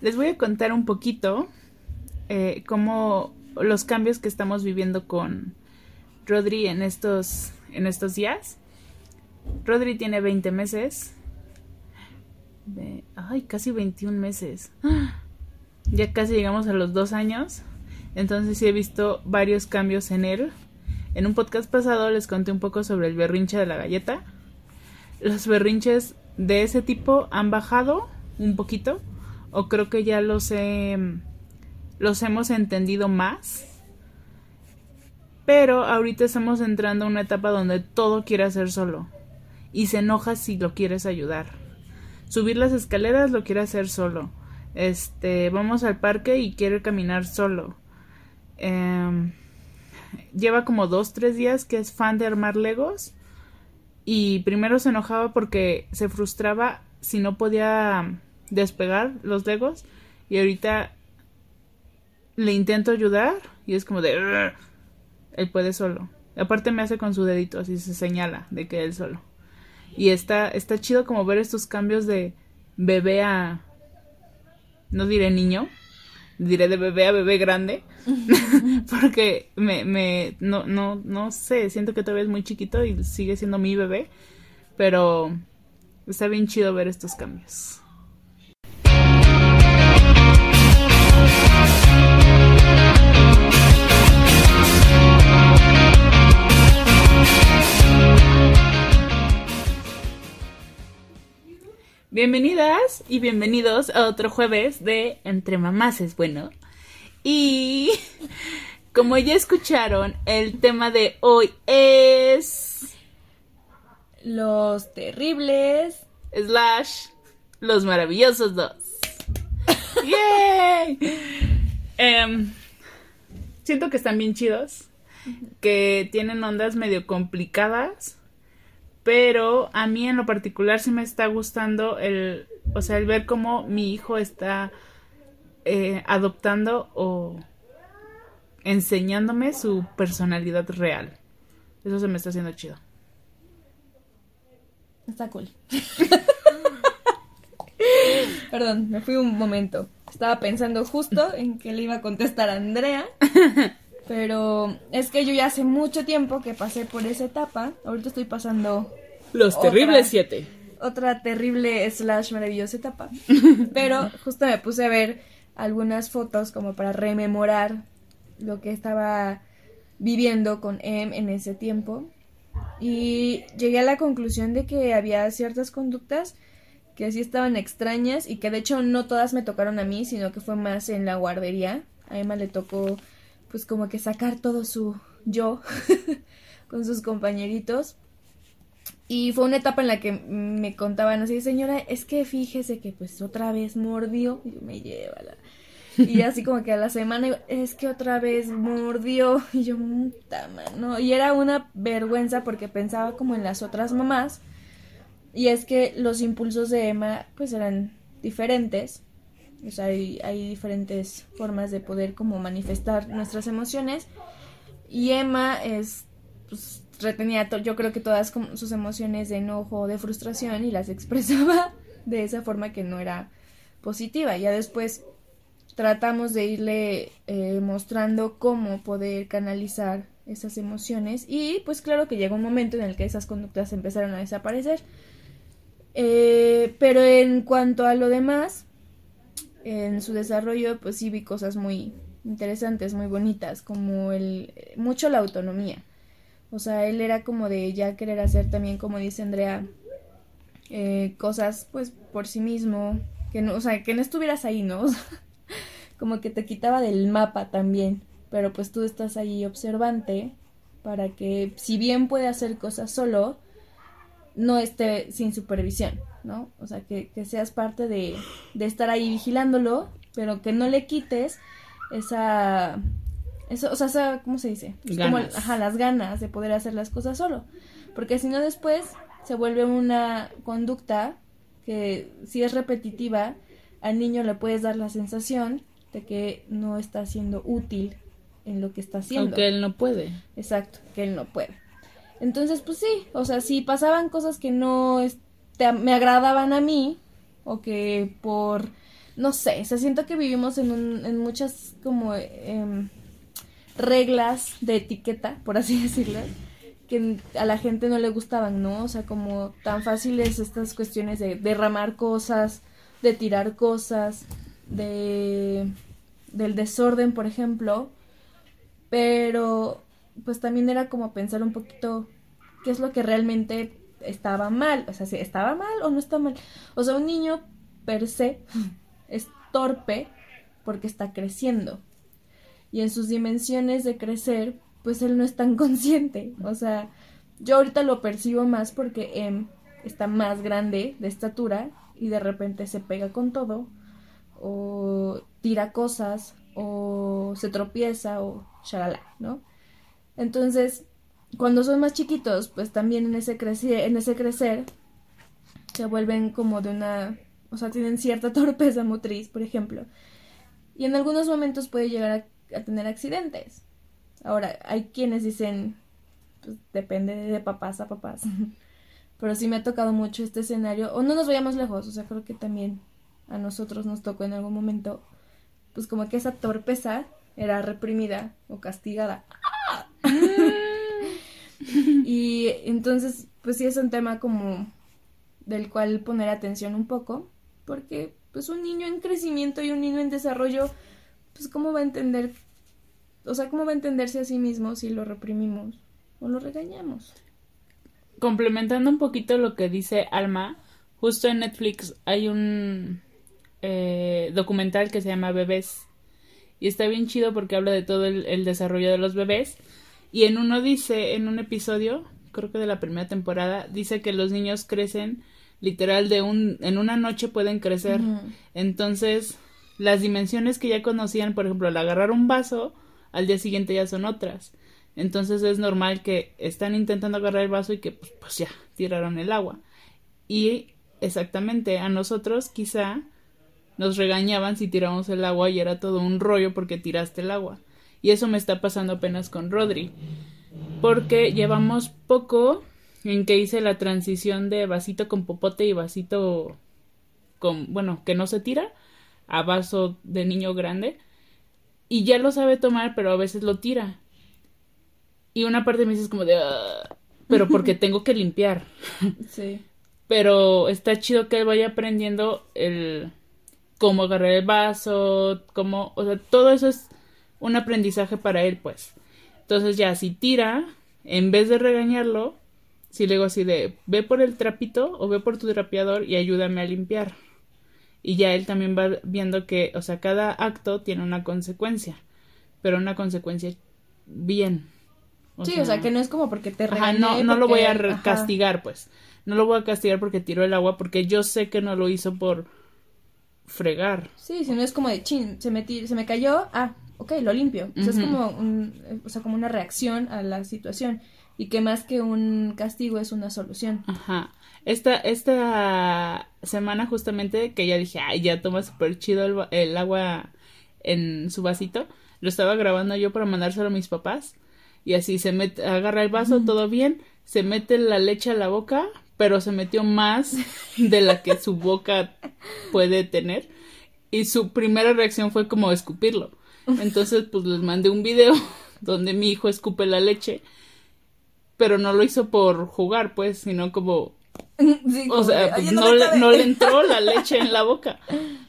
les voy a contar un poquito eh, cómo los cambios que estamos viviendo con Rodri en estos, en estos días. Rodri tiene 20 meses. ay, casi 21 meses. Ya casi llegamos a los dos años. Entonces sí he visto varios cambios en él. En un podcast pasado les conté un poco sobre el berrinche de la galleta. Los berrinches de ese tipo han bajado un poquito. O creo que ya los he hemos entendido más. Pero ahorita estamos entrando a una etapa donde todo quiere hacer solo. Y se enoja si lo quieres ayudar. Subir las escaleras lo quiere hacer solo. Este, vamos al parque y quiere caminar solo. Em, lleva como dos, tres días que es fan de armar legos. Y primero se enojaba porque se frustraba si no podía despegar los legos. Y ahorita le intento ayudar y es como de... Él puede solo. Aparte me hace con su dedito, así se señala de que él solo. Y está, está chido como ver estos cambios de bebé a... No diré niño, diré de bebé a bebé grande. porque me, me, no, no, no sé, siento que todavía es muy chiquito y sigue siendo mi bebé. Pero está bien chido ver estos cambios. Bienvenidas y bienvenidos a otro jueves de Entre Mamás es bueno. Y como ya escucharon, el tema de hoy es... Los terribles. Slash. Los maravillosos dos. ¡Yay! Em, siento que están bien chidos. Que tienen ondas medio complicadas pero a mí en lo particular sí me está gustando el, o sea, el ver cómo mi hijo está eh, adoptando o enseñándome su personalidad real. Eso se me está haciendo chido. Está cool. Perdón, me fui un momento. Estaba pensando justo en que le iba a contestar a Andrea. Pero es que yo ya hace mucho tiempo que pasé por esa etapa. Ahorita estoy pasando. Los terribles siete. Otra terrible slash maravillosa etapa. Pero justo me puse a ver algunas fotos como para rememorar lo que estaba viviendo con Em en ese tiempo. Y llegué a la conclusión de que había ciertas conductas que sí estaban extrañas y que de hecho no todas me tocaron a mí, sino que fue más en la guardería. A Emma le tocó pues como que sacar todo su yo con sus compañeritos. Y fue una etapa en la que me contaban así, señora, es que fíjese que pues otra vez mordió, y yo me lleva la... Y así como que a la semana, es que otra vez mordió, y yo, puta ¿no? Y era una vergüenza porque pensaba como en las otras mamás, y es que los impulsos de Emma pues eran diferentes, hay diferentes formas de poder como manifestar nuestras emociones. Y Emma es, pues, retenía, yo creo que todas sus emociones de enojo, de frustración y las expresaba de esa forma que no era positiva. Ya después tratamos de irle eh, mostrando cómo poder canalizar esas emociones y pues claro que llegó un momento en el que esas conductas empezaron a desaparecer. Eh, pero en cuanto a lo demás, en su desarrollo pues sí vi cosas muy interesantes, muy bonitas, como el mucho la autonomía. O sea, él era como de ya querer hacer también, como dice Andrea, eh, cosas pues por sí mismo, que no, o sea, que no estuvieras ahí, ¿no? como que te quitaba del mapa también, pero pues tú estás ahí observante para que si bien puede hacer cosas solo, no esté sin supervisión. ¿No? O sea, que, seas parte de, de, estar ahí vigilándolo, pero que no le quites esa... Eso, o sea, ¿cómo se dice? Como, ajá, las ganas de poder hacer las cosas solo. Porque si no después se vuelve una conducta que si es repetitiva, al niño le puedes dar la sensación de que no está siendo útil en lo que está haciendo. Aunque él no puede. Exacto, que él no puede. Entonces, pues sí, o sea, si pasaban cosas que no me agradaban a mí o que por no sé, se siento que vivimos en, un, en muchas como em, reglas de etiqueta, por así decirlo, que a la gente no le gustaban, ¿no? O sea, como tan fáciles estas cuestiones de derramar cosas, de tirar cosas, de del desorden, por ejemplo, pero pues también era como pensar un poquito qué es lo que realmente estaba mal, o sea, si estaba mal o no está mal. O sea, un niño per se es torpe porque está creciendo. Y en sus dimensiones de crecer, pues él no es tan consciente. O sea, yo ahorita lo percibo más porque Em está más grande de estatura y de repente se pega con todo o tira cosas o se tropieza o shalala, ¿no? Entonces, cuando son más chiquitos, pues también en ese crecer, en ese crecer se vuelven como de una, o sea, tienen cierta torpeza motriz, por ejemplo. Y en algunos momentos puede llegar a, tener accidentes. Ahora, hay quienes dicen, pues depende de papás a papás. Pero sí me ha tocado mucho este escenario. O no nos vayamos lejos, o sea, creo que también a nosotros nos tocó en algún momento, pues como que esa torpeza era reprimida o castigada. y entonces, pues sí es un tema como del cual poner atención un poco, porque pues un niño en crecimiento y un niño en desarrollo, pues cómo va a entender, o sea, cómo va a entenderse a sí mismo si lo reprimimos o lo regañamos. Complementando un poquito lo que dice Alma, justo en Netflix hay un eh, documental que se llama Bebés. Y está bien chido porque habla de todo el, desarrollo de los bebés. Y en uno dice, en un episodio, creo que de la primera temporada, dice que los niños crecen literal de un, en una noche pueden crecer. Entonces, las dimensiones que ya conocían, por ejemplo, al agarrar un vaso, al día siguiente ya son otras. Entonces es normal que están intentando agarrar el vaso y que pues, pues ya tiraron el agua. Y exactamente a nosotros quizá nos regañaban si tiramos el agua y era todo un rollo porque tiraste el agua. Y eso me está pasando apenas con Rodri. Porque llevamos poco en que hice la transición de vasito con popote y vasito con, bueno, que no se tira, a vaso de niño grande. Y ya lo sabe tomar, pero a veces lo tira. Y una parte me dice como de... Ah", pero porque tengo que limpiar. Sí. Pero está chido que él vaya aprendiendo el cómo agarrar el vaso, cómo, o sea, todo eso es un aprendizaje para él, pues. Entonces ya si tira, en vez de regañarlo, si le digo así de, ve por el trapito o ve por tu trapeador y ayúdame a limpiar. Y ya él también va viendo que, o sea, cada acto tiene una consecuencia, pero una consecuencia bien. sí, o sea, que no es como porque te regañé. no, no lo voy a castigar, pues. No lo voy a castigar porque tiró el agua, porque yo sé que no lo hizo por fregar. Sí, si no es como de chin, se me, se me cayó, ah, ok, lo limpio. O sea, es como, un, o sea, como una reacción a la situación y que más que un castigo es una solución. Ajá. Esta, esta semana justamente que ya dije, ay, ya toma súper chido el, agua en su vasito, lo estaba grabando yo para mandárselo a mis papás y así se mete, agarra el vaso, todo bien, se mete la leche a la boca, pero se metió más de la que su boca puede tener. Y su primera reacción fue como escupirlo. Entonces, pues les mandé un video donde mi hijo escupe la leche, pero no lo hizo por jugar, pues, sino como... o sea, pues, no, le, entró la leche en la boca.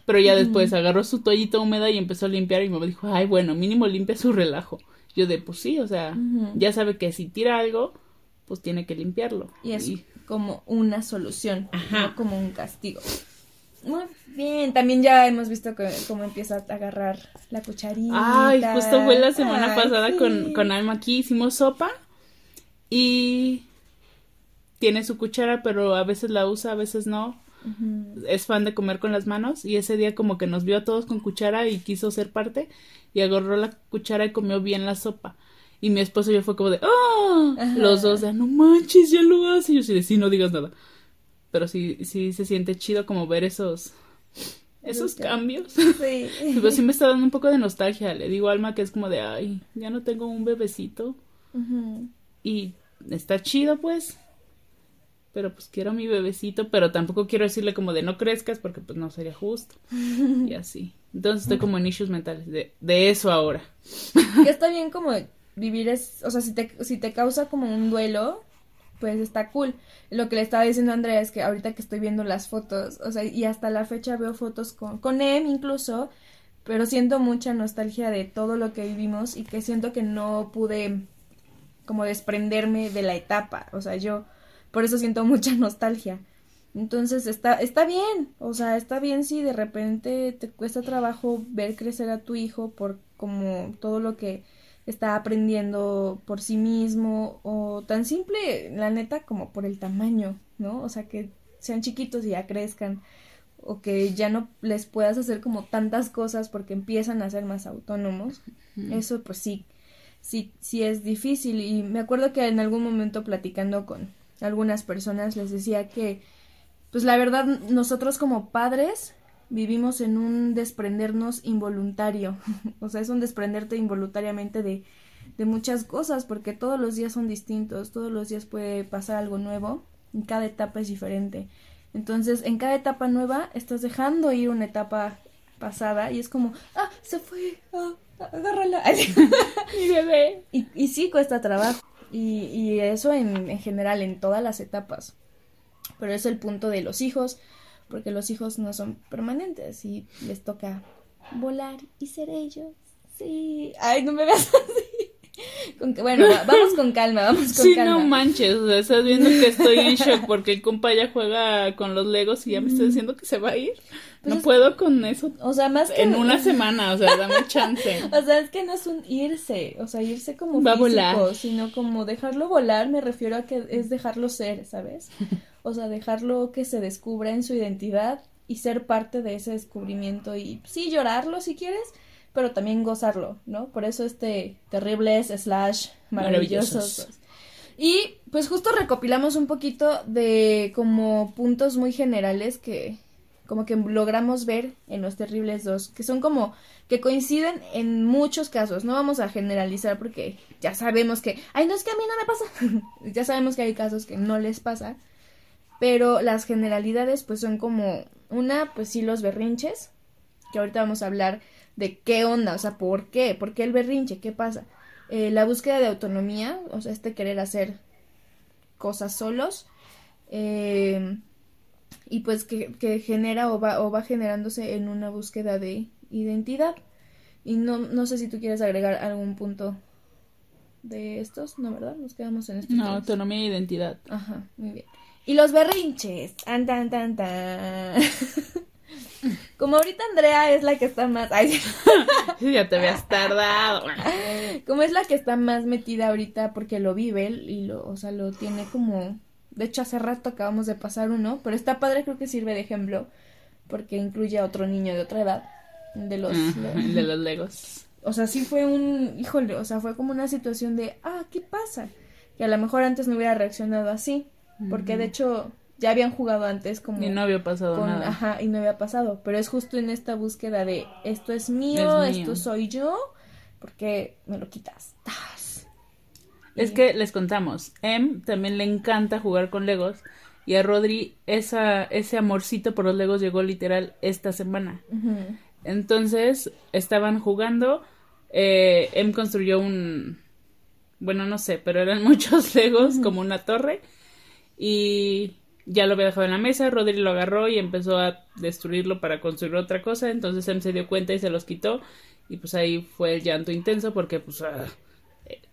Pero ya después agarró su toallita húmeda y empezó a limpiar y me dijo, ay, bueno, mínimo limpia su relajo. Yo de, pues sí, o sea, ya sabe que si tira algo, pues tiene que limpiarlo. Y es como una solución, no como un castigo. Muy bien, también ya hemos visto que, cómo empieza a agarrar la cucharita. Ay, justo fue la semana pasada con, con Alma aquí, hicimos sopa y tiene su cuchara, pero a veces la usa, a veces no. Es fan de comer con las manos y ese día como que nos vio a todos con cuchara y quiso ser parte y agarró la cuchara y comió bien la sopa. Y mi esposo ya fue como de, ¡ah! Los dos de, no manches, ya lo hace. Y yo sí de, sí, no digas nada. Pero sí, sí se siente chido como ver esos, esos cambios. Sí. Pero sí me está dando un poco de nostalgia. Le digo a Alma que es como de, ay, ya no tengo un bebecito. Y está chido, pues. pero pues quiero a mi bebecito, pero tampoco quiero decirle como de no crezcas porque pues no sería justo. y así. Entonces estoy como en issues mentales de, de eso ahora. que está bien como vivir es, o sea, si te, si te causa como un duelo, pues está cool. Lo que le estaba diciendo a Andrea es que ahorita que estoy viendo las fotos, o sea, y hasta la fecha veo fotos con, con Em incluso, pero siento mucha nostalgia de todo lo que vivimos y que siento que no pude como desprenderme de la etapa, o sea, yo por eso siento mucha nostalgia. Entonces está, está bien, o sea, está bien si de repente te cuesta trabajo ver crecer a tu hijo por como todo lo que está aprendiendo por sí mismo o tan simple, la neta, como por el tamaño, ¿no? O sea, que sean chiquitos y ya crezcan o que ya no les puedas hacer como tantas cosas porque empiezan a ser más autónomos. Eso pues sí, sí, sí es difícil y me acuerdo que en algún momento platicando con algunas personas les decía que pues la verdad nosotros como padres vivimos en un desprendernos involuntario, o sea, es un desprenderte involuntariamente de, de muchas cosas, porque todos los días son distintos, todos los días puede pasar algo nuevo, en cada etapa es diferente. Entonces, en cada etapa nueva estás dejando ir una etapa pasada y es como, ah, se fue, ah, agárrala. Mi bebé. Y, y sí cuesta trabajo. Y, y eso en, en general, en todas las etapas. Pero es el punto de los hijos, porque los hijos no son permanentes y les toca volar y ser ellos. Sí. Ay, no me veas así. Con bueno, vamos con calma, vamos con sí, calma. no manches, o sea, estás viendo que estoy en shock porque el compa ya juega con los legos y ya me está diciendo que se va a ir. Pues no es- puedo con eso O sea, más que en una semana, o sea, dame chance. O sea, es que no es un irse, o sea, irse como Va físico, volar. sino como dejarlo volar, me refiero a que es dejarlo ser, ¿sabes? O sea, dejarlo que se descubra en su identidad y ser parte de ese descubrimiento y sí llorarlo si quieres, pero también gozarlo, ¿no? Por eso este terribles slash maravillosos. Maravillosos. Y pues justo recopilamos un poquito de como puntos muy generales que como que logramos ver en los terribles dos, que son como que coinciden en muchos casos. No vamos a generalizar porque ya sabemos que, ay, no es que a mí no me pasa. ya sabemos que hay casos que no les pasa, pero las generalidades pues son como una, pues sí los berrinches, que ahorita vamos a hablar de qué onda, o sea, por qué, por qué el berrinche, qué pasa. Eh, la búsqueda de autonomía, o sea, este querer hacer cosas solos. eh, y pues que, que genera o va, o va generándose en una búsqueda de identidad. Y no, no sé si tú quieres agregar algún punto de estos, ¿no, verdad? Nos quedamos en estos. No, autonomía e identidad. Ajá, muy bien. Y los berrinches. Tan, tan, tan, tan. Como ahorita Andrea es la que está más. Ay, ya te habías tardado. como es la que está más metida ahorita porque lo vive y lo, o sea, lo tiene como. De hecho, hace rato acabamos de pasar uno, pero está padre, creo que sirve de ejemplo porque incluye a otro niño de otra edad. De los. De los legos. O sea, sí fue un. Híjole, o sea, fue como una situación de. Ah, ¿qué pasa? Que a lo mejor antes no hubiera reaccionado así. Porque de hecho ya habían jugado antes como. Y no había pasado con- nada. Ajá, y no había pasado. Pero es justo en esta búsqueda de esto es mío, Es mío. esto soy yo, porque me lo quitas. ¡Tas! Es que les contamos, Em también le encanta jugar con Legos y a Rodri esa, ese amorcito por los Legos llegó literal esta semana. Entonces estaban jugando, eh, Em construyó un, bueno no sé, pero eran muchos Legos como una torre y ya lo había dejado en la mesa, Rodri lo agarró y empezó a destruirlo para construir otra cosa, entonces Em se dio cuenta y se los quitó y pues ahí fue el llanto intenso porque pues ah,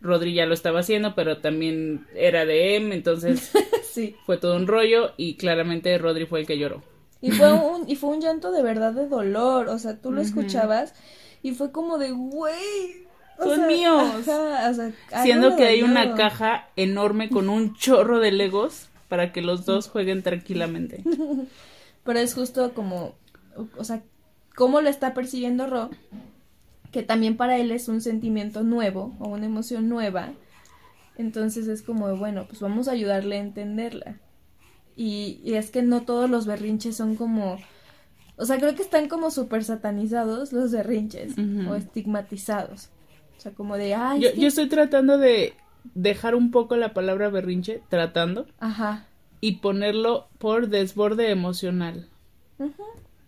Rodri ya lo estaba haciendo, pero también era de Em, entonces Sí. fue todo un rollo y claramente Rodri fue el que lloró. Y fue un, y fue un llanto de verdad de dolor. O sea, tú lo escuchabas y fue como de, güey. o Son sea, míos. ajá, o sea, algo Siendo que hay una caja enorme con un chorro de Legos para que los dos jueguen tranquilamente. Pero es justo como, o sea, cómo lo está percibiendo Ro, que también para él es un sentimiento nuevo o una emoción nueva. Entonces es como, bueno, pues vamos a ayudarle a entenderla. Y, y es que no todos los berrinches son como, o sea, creo que están como súper satanizados los berrinches o estigmatizados. O sea, como de, ay, Yo, es que- yo estoy tratando de dejar un poco la palabra berrinche, tratando, Ajá. y ponerlo por desborde emocional. Ujú.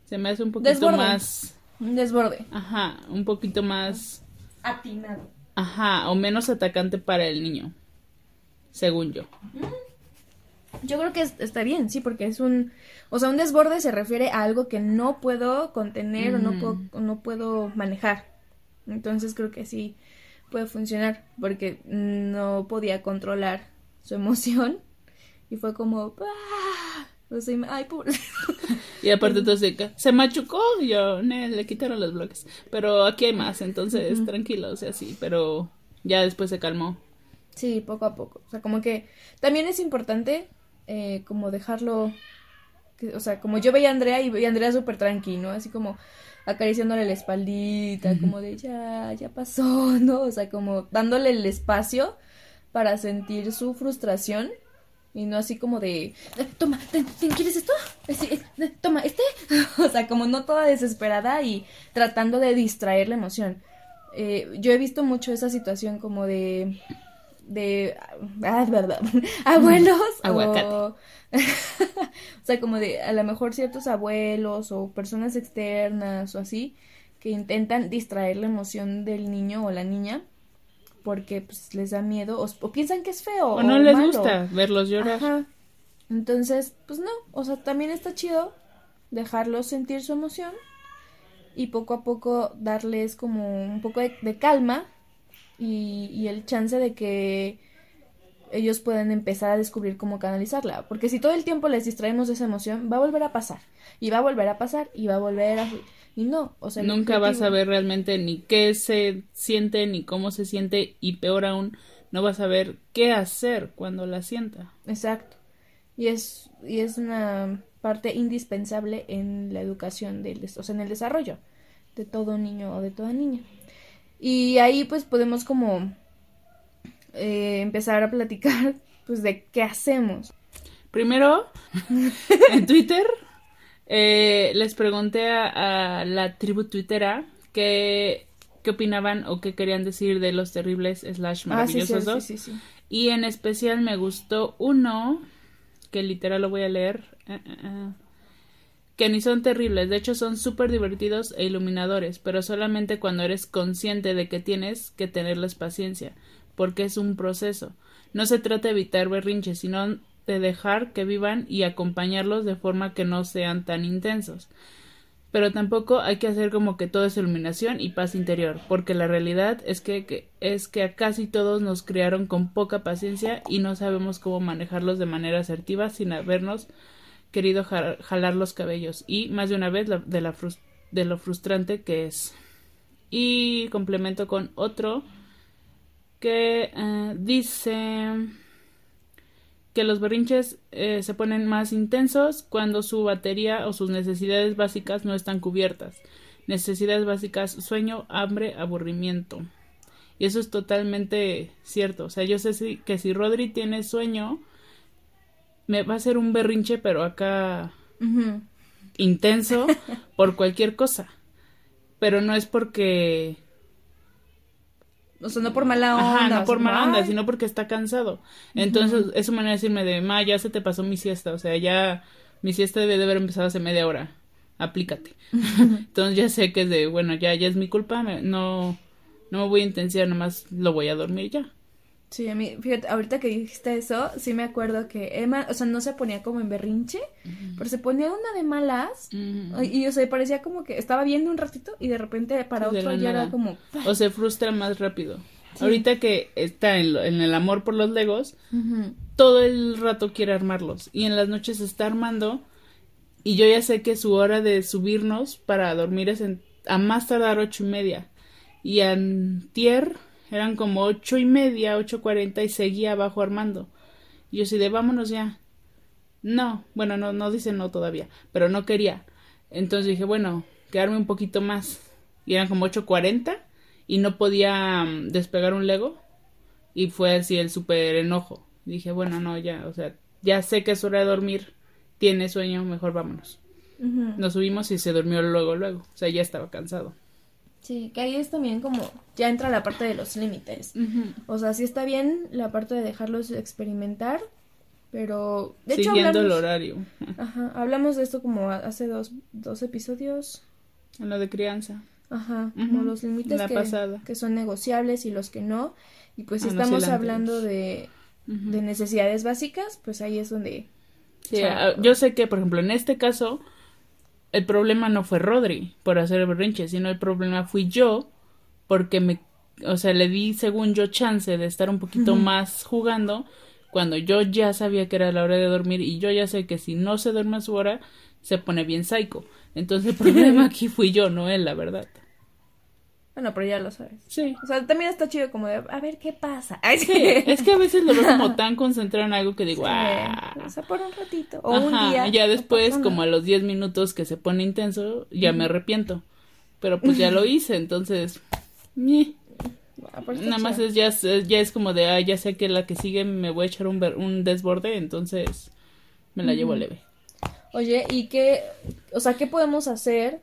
Se me hace un poquito Desborde. más, Un desborde. ajá, un poquito más, Atinado. ajá, o menos atacante para el niño, según yo. Yo creo que es- está bien, sí, porque es un, o sea, un desborde se refiere a algo que no puedo contener o no Ujú. puedo, o no puedo manejar. Entonces creo que sí puede funcionar, porque no podía controlar su emoción y fue como, ¡ah! O sea, ay, pobre. Y aparte todo se, machucó y yo, "Ne, le quitaron los bloques. Pero aquí hay más, entonces tranquilo, o sea, sí, pero ya después se calmó. Sí, poco a poco. O sea, como que también es importante eh, como dejarlo, que- o sea, como yo veía a Andrea y veía a Andrea súper tranquilo, Así como acariciándole la espaldita, como de ya, ya pasó, ¿no? O sea, como dándole el espacio para sentir su frustración y no así como de, "Eh, toma, ¿quieres esto? Eh, eh, toma, este. o sea, como no toda desesperada y tratando de distraer la emoción. Eh, yo he visto mucho esa situación como de de ah, es verdad abuelos Aguacate. o o sea como de a lo mejor ciertos abuelos o personas externas o así que intentan distraer la emoción del niño o la niña porque pues les da miedo o, o piensan que es feo O no les malo. gusta verlos llorar. Ajá. Entonces, pues no, o sea, también está chido dejarlos sentir su emoción y poco a poco darles como un poco de, de calma y, y el chance de que ellos puedan empezar a descubrir cómo canalizarla. Porque si todo el tiempo les distraemos de esa emoción, va a volver a pasar. Y va a volver a pasar. Y va a volver a... Y no, o sea... Nunca vas a ver realmente ni qué se siente, ni cómo se siente, y peor aún, no vas a ver qué hacer cuando la sienta. Exacto. Y es, y es una parte indispensable en la educación, del, o sea, en el desarrollo de todo niño o de toda niña. Y ahí pues podemos como eh, empezar a platicar pues de qué hacemos. Primero, en Twitter, eh, les pregunté a, a la tribu twittera qué, qué opinaban o qué querían decir de los terribles slash Ah, sí, sí, maravillosos dos. sí. Y en especial me gustó uno, que literal lo voy a leer, eh, eh, eh, que ni son terribles, de hecho son súper divertidos e iluminadores, pero solamente cuando eres consciente de que tienes que tenerles paciencia, porque es un proceso. No se trata de evitar berrinches, sino de dejar que vivan y acompañarlos de forma que no sean tan intensos. Pero tampoco hay que hacer como que todo es iluminación y paz interior, porque la realidad es que, que- es que a casi todos nos criaron con poca paciencia y no sabemos cómo manejarlos de manera asertiva sin habernos querido ja- jalar los cabellos y más de una vez de, la de lo frustrante que es. Y complemento con otro que eh, dice que los berrinches eh, se ponen más intensos cuando su batería o sus necesidades básicas no están cubiertas. Necesidades básicas, sueño, hambre, aburrimiento. Y eso es totalmente cierto. O sea, yo sé si- que si Rodri tiene sueño, me va a hacer un berrinche, pero acá intenso por cualquier cosa. Pero no es porque O sea, no por mala onda. Ajá, no por mala onda, sino porque está cansado. Entonces, es su manera de decirme de, ma, ya se te pasó mi siesta, o sea, ya mi siesta debe de haber empezado hace media hora, aplícate. Entonces ya sé que es de, bueno, ya, ya es mi culpa, me- no, no me voy a intensiar, nomás lo voy a dormir ya. Sí, a mí, fíjate, ahorita que dijiste eso, sí me acuerdo que Emma, o sea, no se ponía como en berrinche, pero se ponía una de malas. Y, o sea, parecía como que estaba viendo un ratito y de repente para Sí, otro ya nada. era como... O se frustra más rápido. Sí. Ahorita que está en, lo- en el amor por los Legos, todo el rato quiere armarlos y en las noches se está armando y yo ya sé que su hora de subirnos para dormir es en- a más tardar ocho y media y antier eran como ocho y media, ocho cuarenta y seguía abajo armando y yo sí de vámonos ya no, bueno no, no dice no todavía pero no quería entonces dije bueno quedarme un poquito más y eran como ocho cuarenta y no podía mm, despegar un Lego y fue así el súper enojo. Dije, bueno, no, ya, o sea, ya sé que es hora de dormir, tiene sueño, mejor vámonos. Nos subimos y se durmió luego, luego. O sea, ya estaba cansado. Sí, que ahí es también como, ya entra la parte de los límites. O sea, sí está bien la parte de dejarlos experimentar, Pero, de hecho, Siguiendo el hablamos, horario. ajá, hablamos de esto como hace dos, dos episodios. En lo de crianza. Ajá, como Ujú, los límites que, que son negociables y los que no. Y pues si Ah, no, estamos la hablando de, Ujú. de necesidades básicas, pues ahí es donde... Sí, o sea, ah, yo sé que, por ejemplo, en este caso, el problema no fue Rodri por hacer el berrinche, sino el problema fui yo porque me, o sea, le di, según yo, chance de estar un poquito más jugando cuando yo ya sabía que era la hora de dormir y yo ya sé que si no se duerme a su hora, se pone bien psycho. Entonces el problema aquí fui yo, no él, la verdad. Bueno, pero ya lo sabes. Sí. O sea, también está chido como de, a ver qué pasa. Ay, sí. Es que a veces lo veo como tan concentrado en algo que digo, Sí, ah. O sea, por un ratito. O un Ajá, día. ya después, como a los 10 minutos que se pone intenso, ya me arrepiento. Pero pues ya lo hice, entonces, ñe. Ah, nada más es ya, es ya es como de, ah, ya sé que la que sigue me voy a echar un, ver- un desborde, entonces me la llevo leve. Oye, ¿y qué, o sea, qué podemos hacer?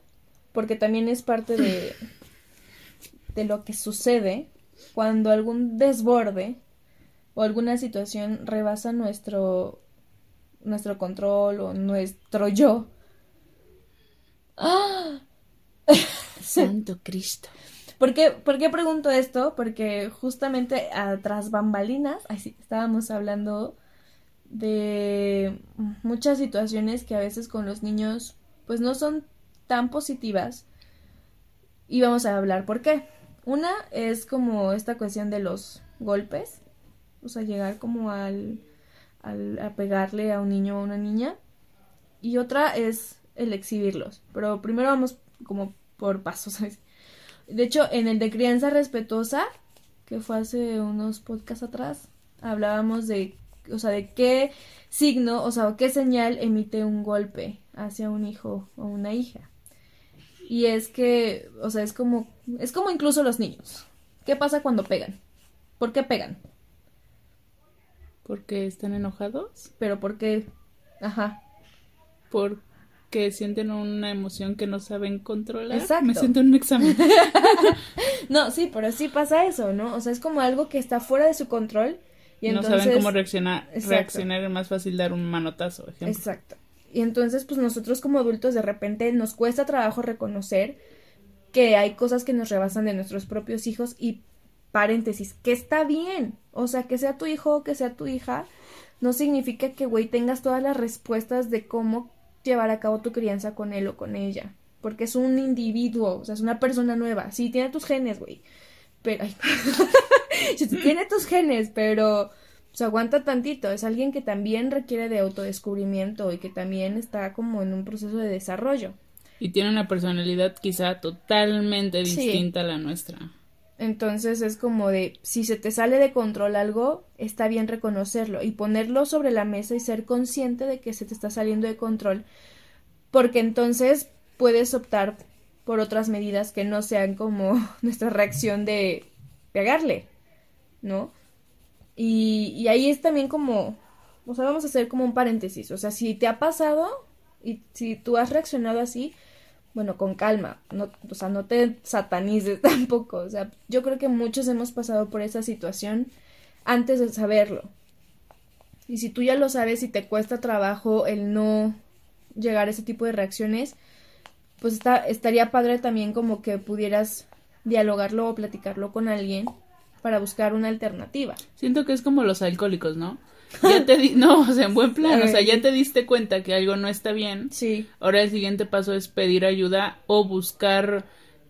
Porque también es parte de, de lo que sucede cuando algún desborde o alguna situación rebasa nuestro, nuestro control o nuestro yo. ¡Ah! Santo Cristo. ¿Por qué, por qué pregunto esto? Porque justamente atrás bambalinas, ay sí, estábamos hablando de muchas situaciones que a veces con los niños pues no son tan positivas y vamos a hablar por qué. Una es como esta cuestión de los golpes, o sea, llegar como al, a pegarle a un niño o a una niña y otra es el exhibirlos, pero primero vamos como por pasos. De hecho, en el de crianza respetuosa, que fue hace unos podcasts atrás, hablábamos de, o sea, de qué signo, o sea, qué señal emite un golpe hacia un hijo o una hija. Y es que, o sea, es como, es como incluso los niños. ¿Qué pasa cuando pegan? ¿Por qué pegan? ¿Porque están enojados? Pero ¿por qué? Ajá. Porque sienten una emoción que no saben controlar. Exacto. Me siento en un examen. No, sí, pero sí pasa eso, ¿no? O sea, es como algo que está fuera de su control y no entonces... saben cómo reaccionar. Exacto. Reaccionar es más fácil dar un manotazo, ejemplo. Exacto. Y entonces, pues nosotros como adultos de repente nos cuesta trabajo reconocer que hay cosas que nos rebasan de nuestros propios hijos y paréntesis, que está bien. O sea, que sea tu hijo o que sea tu hija, no significa que, güey, tengas todas las respuestas de cómo llevar a cabo tu crianza con él o con ella. Porque es un individuo, o sea, es una persona nueva. Sí, tiene tus genes, güey. Pero, tiene tus genes, pero pues aguanta tantito, es alguien que también requiere de autodescubrimiento y que también está como en un proceso de desarrollo. Y tiene una personalidad quizá totalmente Sí. distinta a la nuestra. Entonces es como de, si se te sale de control algo, está bien reconocerlo y ponerlo sobre la mesa y ser consciente de que se te está saliendo de control, porque entonces puedes optar por otras medidas que no sean como nuestra reacción de pegarle, ¿no? Y, y ahí es también como, o sea, vamos a hacer como un paréntesis, o sea, si te ha pasado y si tú has reaccionado así, bueno, con calma, no, o sea, no te satanices tampoco, o sea, yo creo que muchos hemos pasado por esa situación antes de saberlo. Y si tú ya lo sabes y te cuesta trabajo el no llegar a ese tipo de reacciones, pues está, estaría padre también como que pudieras dialogarlo o platicarlo con alguien para buscar una alternativa. Siento que es como los alcohólicos, ¿no? Ya te di no, o sea, en buen plan, o sea, ya te diste cuenta que algo no está bien. Sí, Ahora el siguiente paso es pedir ayuda o buscar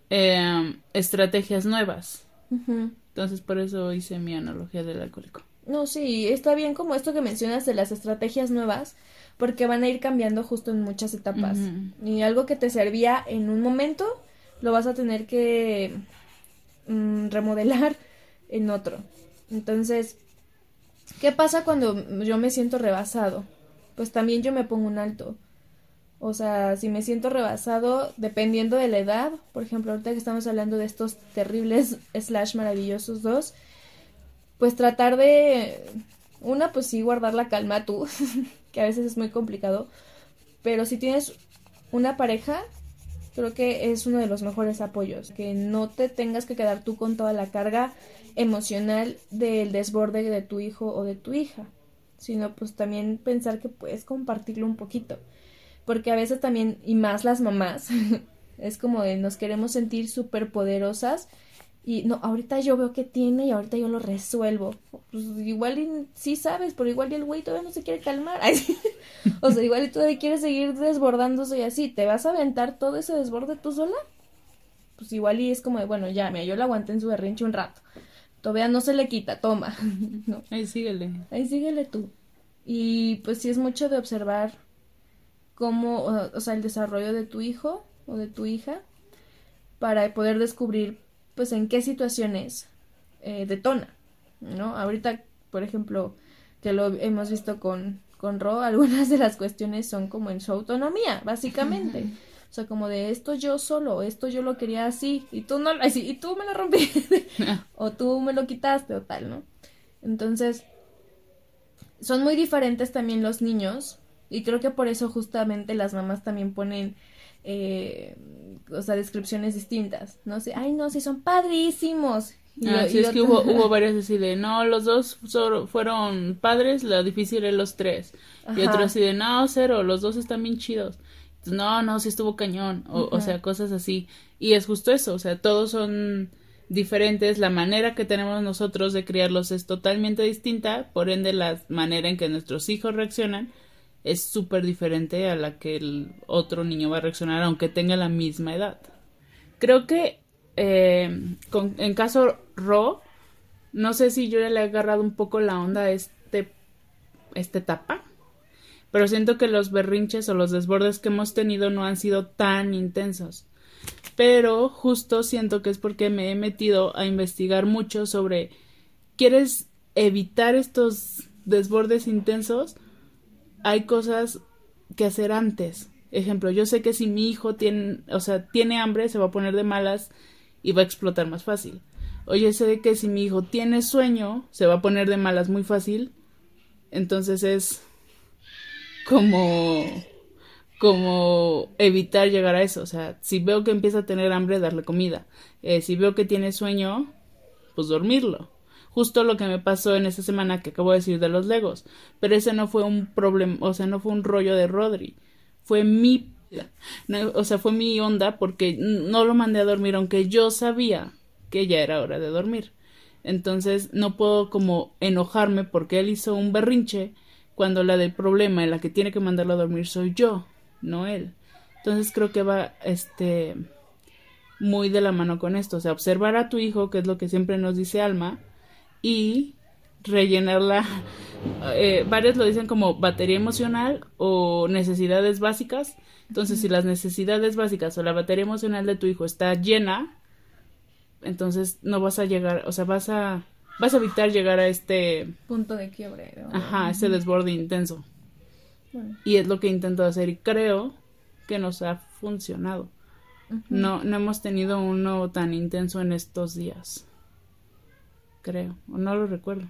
eh, estrategias nuevas. Entonces por eso hice mi analogía del alcohólico. No, sí, está bien como esto que mencionas de las estrategias nuevas, porque van a ir cambiando justo en muchas etapas. Y algo que te servía en un momento, lo vas a tener que mm, remodelar en otro. Entonces, ¿qué pasa cuando yo me siento rebasado? Pues también yo me pongo un alto. O sea, si me siento rebasado, dependiendo de la edad, por ejemplo, ahorita que estamos hablando de estos terribles slash maravillosos dos, pues tratar de, una, pues sí, guardar la calma tú, que a veces es muy complicado, pero si tienes una pareja, creo que es uno de los mejores apoyos, que no te tengas que quedar tú con toda la carga emocional del desborde de tu hijo o de tu hija. sino pues también pensar que puedes compartirlo un poquito. Porque a veces también, y más las mamás, es como de nos queremos sentir súper poderosas y no, ahorita yo veo que tiene y ahorita yo lo resuelvo. Pues igual y, sí sabes, pero igual y el güey todavía no se quiere calmar. o sea, igual y todavía quiere seguir desbordándose y así. ¿Te vas a aventar todo ese desborde tú sola? Pues igual y es como de, bueno, ya, mira, yo la aguanté en su berrinche un rato. Todavía no se le quita, toma. no. Ahí síguele. Ahí síguele tú. Y pues sí es mucho de observar cómo, o sea, el desarrollo de tu hijo o de tu hija para poder descubrir pues en qué situaciones eh, detona, ¿no? Ahorita, por ejemplo, que lo hemos visto con, con Ro, algunas de las cuestiones son como en su autonomía, básicamente. O sea, como de esto yo solo, esto yo lo quería así, y tú no, así, y tú me lo rompiste, o tú me lo quitaste, o tal, ¿no? Entonces, son muy diferentes también los niños, y creo que por eso justamente las mamás también ponen eh, o sea, descripciones distintas, no sé, ay no, si son padrísimos. Y ah, es que hubo, hubo varias así de, no, los dos fueron padres, lo difícil es los tres. Y otro así de, no, cero, los dos están bien chidos. No, no, sí estuvo cañón. O, o sea, cosas así. Y es justo eso, o sea, todos son diferentes, la manera que tenemos nosotros de criarlos es totalmente distinta, por ende la manera en que nuestros hijos reaccionan es súper diferente a la que el otro niño va a reaccionar aunque tenga la misma edad. Creo que eh, con, en caso Ro, no sé si yo ya le he agarrado un poco la onda a este, esta etapa, pero siento que los berrinches o los desbordes que hemos tenido no han sido tan intensos. Pero justo siento que es porque me he metido a investigar mucho sobre ¿quieres evitar estos desbordes intensos? hay cosas que hacer antes. Ejemplo, yo sé que si mi hijo tiene, o sea, tiene hambre, se va a poner de malas y va a explotar más fácil. O yo sé que si mi hijo tiene sueño, se va a poner de malas muy fácil. Entonces es como como evitar llegar a eso. O sea, si veo que empieza a tener hambre, darle comida. Eh, si veo que tiene sueño, pues dormirlo justo lo que me pasó en esta semana que acabo de decir de los Legos. Pero ese no fue un problema, o sea, no fue un rollo de Rodri. Fue mi, o sea, fue mi onda porque no lo mandé a dormir aunque yo sabía que ya era hora de dormir. Entonces no puedo como enojarme porque él hizo un berrinche cuando la del problema en la que tiene que mandarlo a dormir soy yo, no él. Entonces creo que va este muy de la mano con esto, o sea, observar a tu hijo, que es lo que siempre nos dice Alma, y rellenarla. Eh, varios lo dicen como batería emocional o necesidades básicas. Entonces, si las necesidades básicas o la batería emocional de tu hijo está llena, entonces no vas a llegar, o sea, vas a vas a evitar llegar a este punto de quiebre. Ajá, ese desborde intenso. Y es lo que intento hacer y creo que nos ha funcionado. No no hemos tenido uno tan intenso en estos días creo, o no lo recuerdo.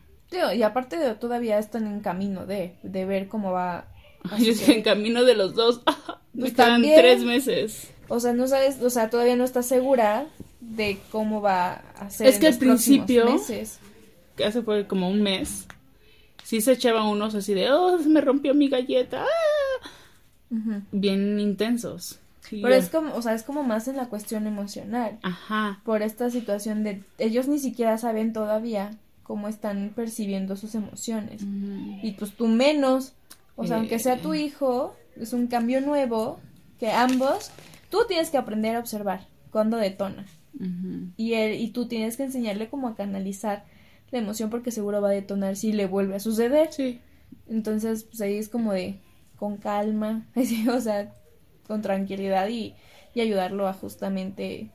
y aparte de, todavía están en camino de, de ver cómo va. Yo estoy en camino de los dos. Me quedan tres meses. O sea, no sabes, o sea, todavía no estás segura de cómo va a ser. Es que al principio, meses. Que hace fue como un mes, sí se echaba unos así de, oh, se me rompió mi galleta. ¡ah! Bien intensos. Pero es como, o sea, es como más en la cuestión emocional. Ajá. Por esta situación de ellos ni siquiera saben todavía cómo están percibiendo sus emociones. Y pues tú menos. O sea, aunque sea tu eh. hijo, es un cambio nuevo que ambos, tú tienes que aprender a observar cuando detona. Y él, y tú tienes que enseñarle cómo a canalizar la emoción porque seguro va a detonar si le vuelve a suceder. Sí. Entonces, pues ahí es como de con calma, o sea, con tranquilidad y, y ayudarlo a justamente,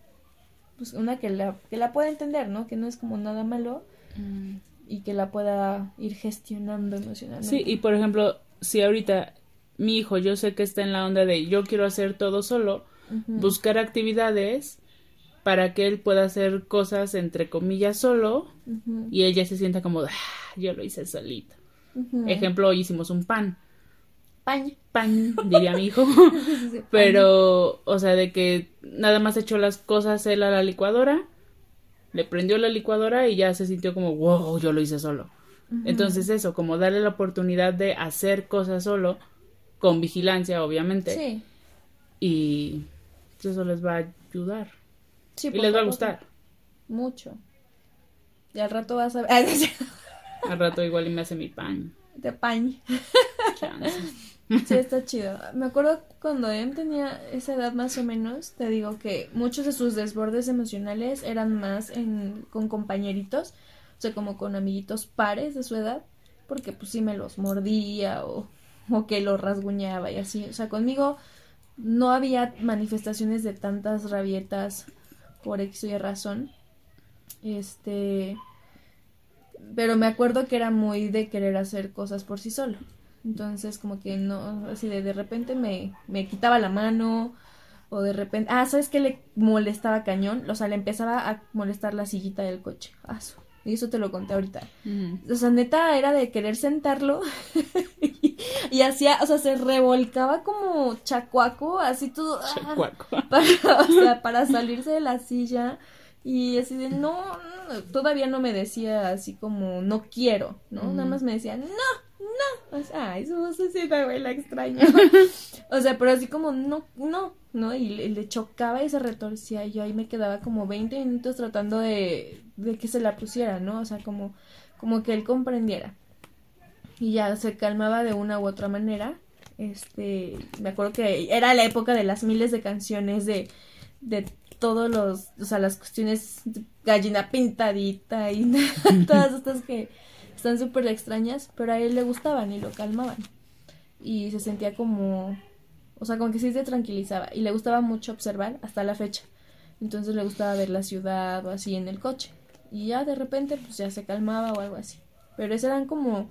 pues una que la, que la pueda entender, ¿no? Que no es como nada malo mm. y que la pueda ir gestionando emocionalmente. Sí, y por ejemplo, si ahorita mi hijo yo sé que está en la onda de yo quiero hacer todo solo, buscar actividades para que él pueda hacer cosas entre comillas solo y ella se sienta como, ah, yo lo hice solito. Ejemplo, hoy hicimos un pan Pan. Pan, diría mi hijo. Pero, o sea, de que nada más echó las cosas él a la licuadora, le prendió la licuadora y ya se sintió como, wow, yo lo hice solo. Entonces eso, como darle la oportunidad de hacer cosas solo, con vigilancia, obviamente. Sí. Y eso les va a ayudar. Sí, y les va a gustar. Mucho. Y al rato vas a ver. al rato igual y me hace mi pan. De pan. sí, está chido. Me acuerdo cuando Em tenía esa edad más o menos, te digo que muchos de sus desbordes emocionales eran más en, con compañeritos, o sea, como con amiguitos pares de su edad, porque pues sí me los mordía o, o que los rasguñaba y así. O sea, conmigo no había manifestaciones de tantas rabietas por X y razón. Este. Pero me acuerdo que era muy de querer hacer cosas por sí solo. Entonces, como que no, así de, de repente me, me quitaba la mano, o de repente, ah, ¿sabes qué le molestaba cañón? O sea, le empezaba a molestar la sillita del coche. Ah, y eso te lo conté ahorita. O sea, neta era de querer sentarlo y, hacía, o sea, se revolcaba como chacuaco, así todo. Ah, chacuaco. para, o sea, para salirse de la silla. Y así de, no, todavía no me decía así como, no quiero, ¿no? Nada más me decía, no, no. O sea, ay, su una la extraña. o sea, pero así como, no, no, ¿no? Y le, chocaba y se retorcía. Y yo ahí me quedaba como 20 minutos tratando de, de que se la pusiera, ¿no? O sea, como, como que él comprendiera. Y ya se calmaba de una u otra manera. Este, me acuerdo que era la época de las miles de canciones de, de todos los, o sea, las cuestiones gallina pintadita y todas estas que están súper extrañas, pero a él le gustaban y lo calmaban. Y se sentía como, o sea, como que sí se tranquilizaba y le gustaba mucho observar hasta la fecha. Entonces le gustaba ver la ciudad o así en el coche. Y ya de repente pues ya se calmaba o algo así. Pero esos eran como,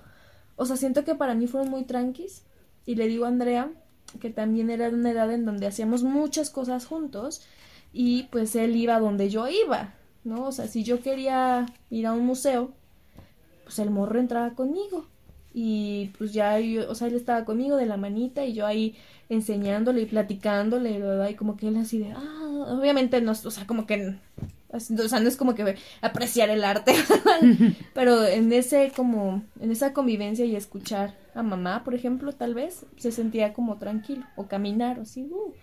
o sea, siento que para mí fueron muy tranquis. Y le digo a Andrea que también era una edad en donde hacíamos muchas cosas juntos y pues él iba donde yo iba, ¿no? O sea, si yo quería ir a un museo, pues el morro entraba conmigo. Y pues ya, yo, o sea, él estaba conmigo de la manita y yo ahí enseñándole y platicándole, ¿verdad? Y como que él así de, ah, obviamente no, o sea, como que, o sea, no es como que apreciar el arte, pero en ese como, en esa convivencia y escuchar a mamá, por ejemplo, tal vez, se sentía como tranquilo, o caminar, o así, uh,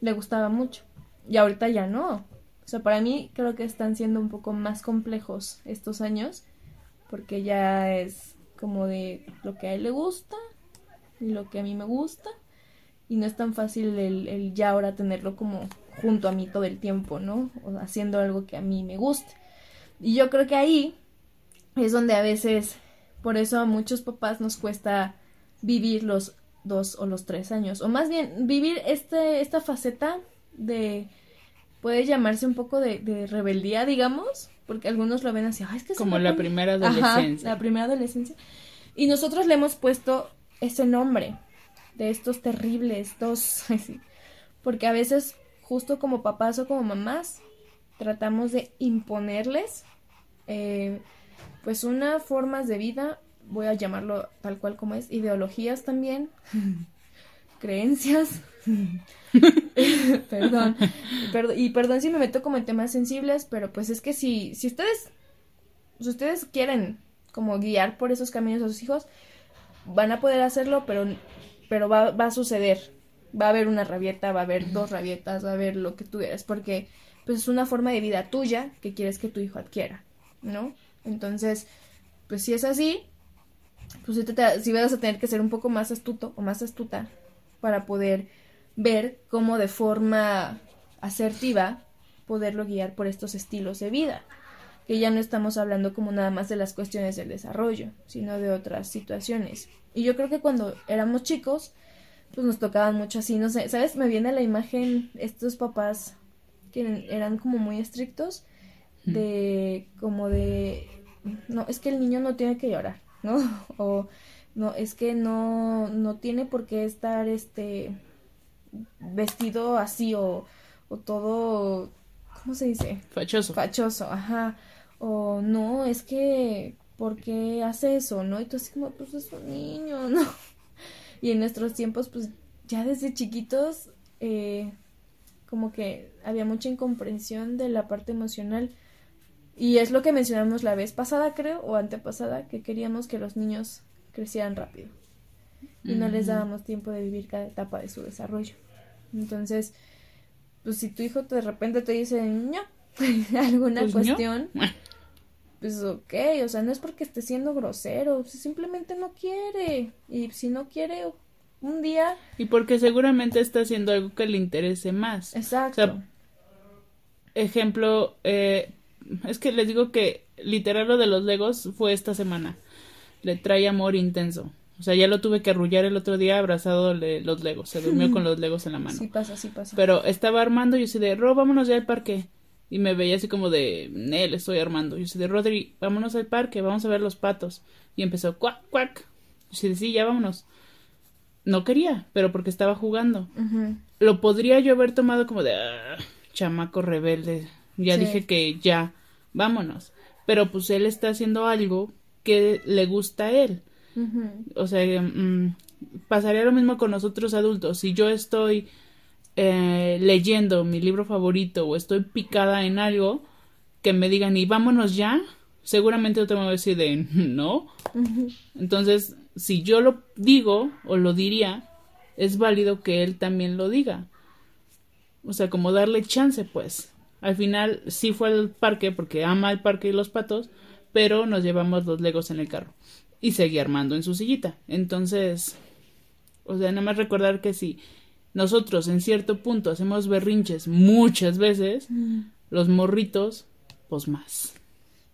le gustaba mucho. Y ahorita ya no. O sea, para mí creo que están siendo un poco más complejos estos años porque ya es como de lo que a él le gusta y lo que a mí me gusta y no es tan fácil el, ya ahora tenerlo como junto a mí todo el tiempo, ¿no? O haciendo algo que a mí me guste. Y yo creo que ahí es donde a veces, por eso a muchos papás nos cuesta vivir los dos o los tres años, o más bien vivir este, esta faceta de, puede llamarse un poco de rebeldía, digamos, porque algunos lo ven así, es que como la primera adolescencia. la primera adolescencia. Y nosotros le hemos puesto ese nombre de estos terribles, dos, porque a veces justo como papás o como mamás tratamos de imponerles eh, pues una formas de vida, voy a llamarlo tal cual como es, ideologías también, creencias perdón, y perdón si me meto como en temas sensibles, pero pues es que si, si ustedes, si ustedes quieren como guiar por esos caminos a sus hijos, van a poder hacerlo, pero, pero va, va a suceder. Va a haber una rabieta, va a haber dos rabietas, va a haber lo que tú quieras, porque pues es una forma de vida tuya que quieres que tu hijo adquiera, ¿no? Entonces, pues si es así, pues si, te, si vas a tener que ser un poco más astuto o más astuta para poder ver cómo de forma asertiva poderlo guiar por estos estilos de vida, que ya no estamos hablando como nada más de las cuestiones del desarrollo, sino de otras situaciones. Y yo creo que cuando éramos chicos, pues nos tocaban mucho así, no sé, ¿sabes? Me viene la imagen estos papás que eran como muy estrictos, de como de, no, es que el niño no tiene que llorar, ¿no? O no, es que no, no tiene por qué estar, este, vestido así o, o todo, ¿cómo se dice? Fachoso. Fachoso, ajá. O no, es que, ¿por qué hace eso, no? Y tú así como, pues es un niño, ¿no? Y en nuestros tiempos, pues ya desde chiquitos, eh, como que había mucha incomprensión de la parte emocional Y es lo que mencionamos la vez pasada, creo, o antepasada, que queríamos que los niños crecieran rápido. Y no les dábamos tiempo de vivir cada etapa de su desarrollo. Entonces, pues si tu hijo de repente te dice, no, alguna Pues, cuestión, pues ok, o sea, no es porque esté siendo grosero, simplemente no quiere. Y si no quiere, un día, Y porque seguramente está haciendo algo que le interese más. exacto. O sea, ejemplo, eh, es que les digo que literal lo de los Legos fue esta semana. Le trae amor intenso. O sea, ya lo tuve que arrullar el otro día abrazado de los Legos. Se durmió con los Legos en la mano. sí pasa, sí pasa. Pero estaba armando y yo así de, Ro, vámonos ya al parque. Y me veía así como de, Nel, estoy armando. Yo así de, Rodri, vámonos al parque, vamos a ver los patos. Y empezó, cuac, cuac. Yo así sí, ya vámonos. No quería, pero porque estaba jugando. Lo podría yo haber tomado como de, "Ah, chamaco rebelde. Ya Sí. dije que ya, vámonos. Pero pues él está haciendo algo que le gusta a él. O sea, mm, pasaría lo mismo con nosotros adultos. Si yo estoy eh, leyendo mi libro favorito o estoy picada en algo, que me digan y vámonos ya, seguramente yo te voy a decir de no. Entonces, si yo lo digo o lo diría, es válido que él también lo diga. O sea, como darle chance, pues. Al final sí fue al parque porque ama el parque y los patos, pero nos llevamos los legos en el carro. Y seguía armando en su sillita. Entonces, o sea, nada más recordar que si nosotros en cierto punto hacemos berrinches muchas veces, los morritos, pues más.